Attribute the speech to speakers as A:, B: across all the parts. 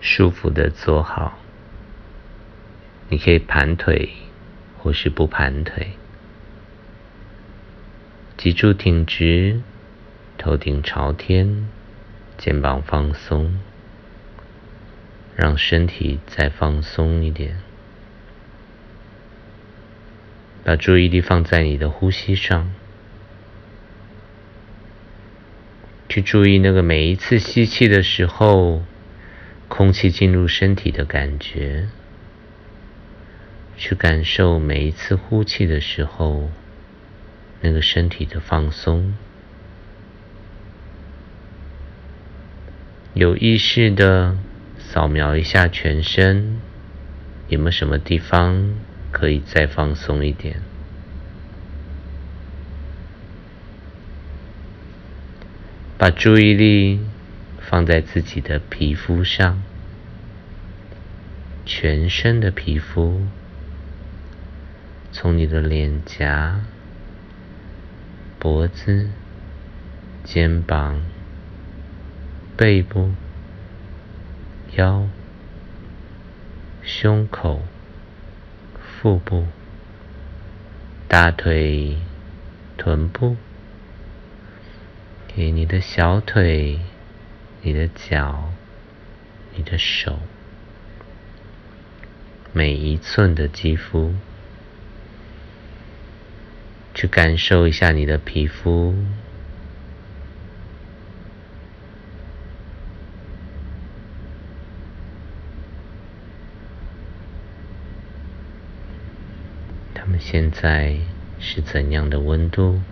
A: 舒服的坐好。你可以盘腿，或是不盘腿。脊柱挺直，头顶朝天，肩膀放松，让身体再放松一点。把注意力放在你的呼吸上，去注意那个每一次吸气的时候，空气进入身体的感觉；去感受每一次呼气的时候，那个身体的放松。有意识的扫描一下全身，有没有什么地方？可以再放松一点，把注意力放在自己的皮肤上，全身的皮肤，从你的脸颊、脖子、肩膀、背部、腰、胸口。腹部、大腿、臀部，给你的小腿、你的脚、你的手，每一寸的肌肤，去感受一下你的皮肤。现在是怎样的温度？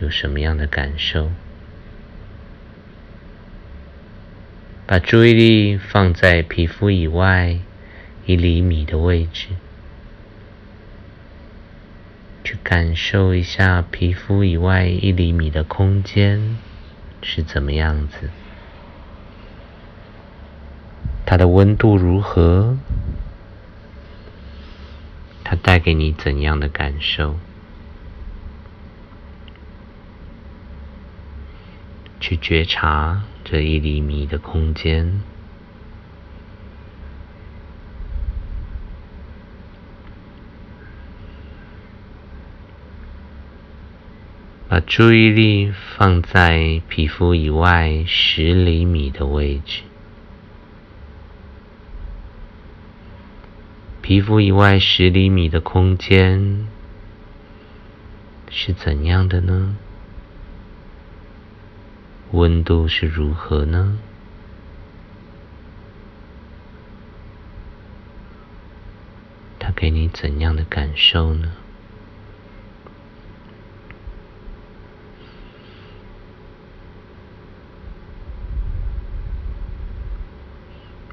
A: 有什么样的感受？把注意力放在皮肤以外一厘米的位置，去感受一下皮肤以外一厘米的空间是怎么样子，它的温度如何？它带给你怎样的感受？去觉察这一厘米的空间，把注意力放在皮肤以外十厘米的位置。皮肤以外十厘米的空间是怎样的呢？温度是如何呢？它给你怎样的感受呢？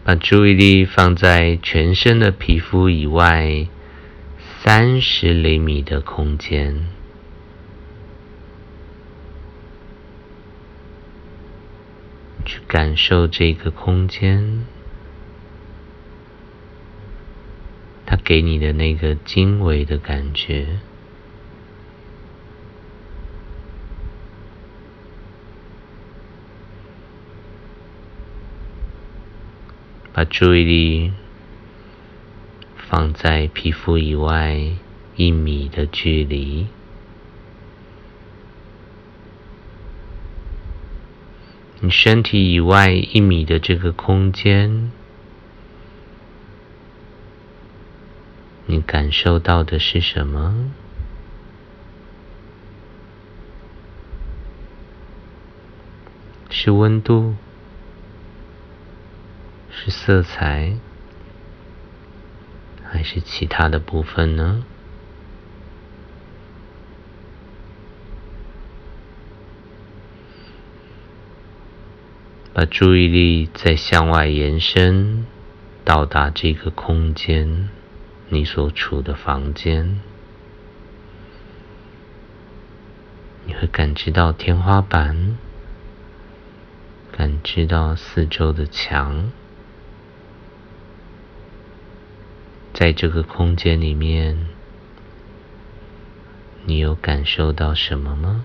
A: 把注意力放在全身的皮肤以外三十厘米的空间，去感受这个空间，它给你的那个经纬的感觉。把注意力放在皮肤以外一米的距离，你身体以外一米的这个空间，你感受到的是什么？是温度？是色彩，还是其他的部分呢？把注意力再向外延伸，到达这个空间，你所处的房间，你会感知到天花板，感知到四周的墙。在这个空间里面，你有感受到什么吗？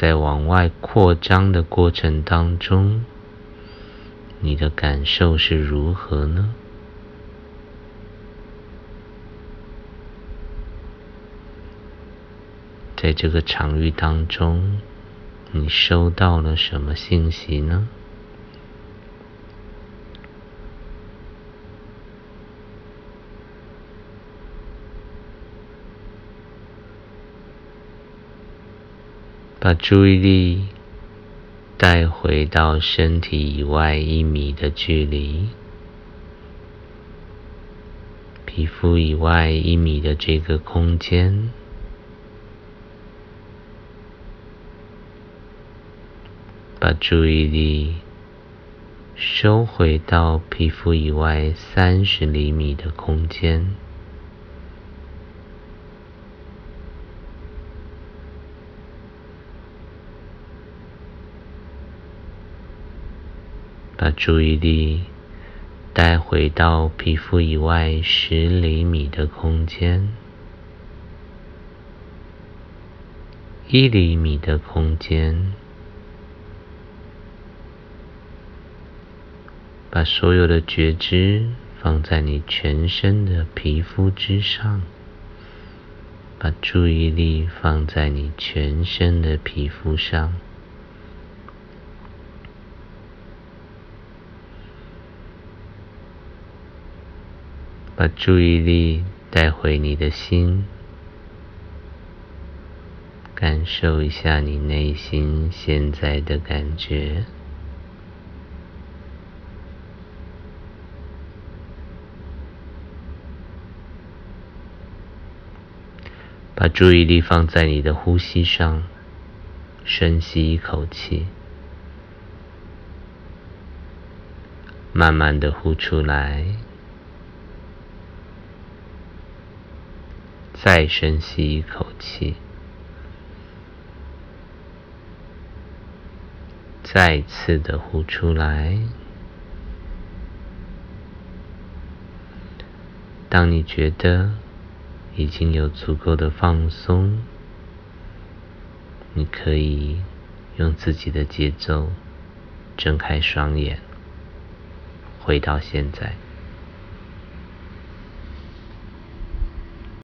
A: 在往外扩张的过程当中，你的感受是如何呢？在这个场域当中，你收到了什么信息呢？把注意力带回到身体以外一米的距离，皮肤以外一米的这个空间，把注意力收回到皮肤以外三十厘米的空间。把注意力带回到皮肤以外十厘米的空间，一厘米的空间，把所有的觉知放在你全身的皮肤之上，把注意力放在你全身的皮肤上。把注意力带回你的心，感受一下你内心现在的感觉。把注意力放在你的呼吸上，深吸一口气，慢慢的呼出来。再深吸一口气，再次的呼出来。当你觉得已经有足够的放松，你可以用自己的节奏睁开双眼，回到现在。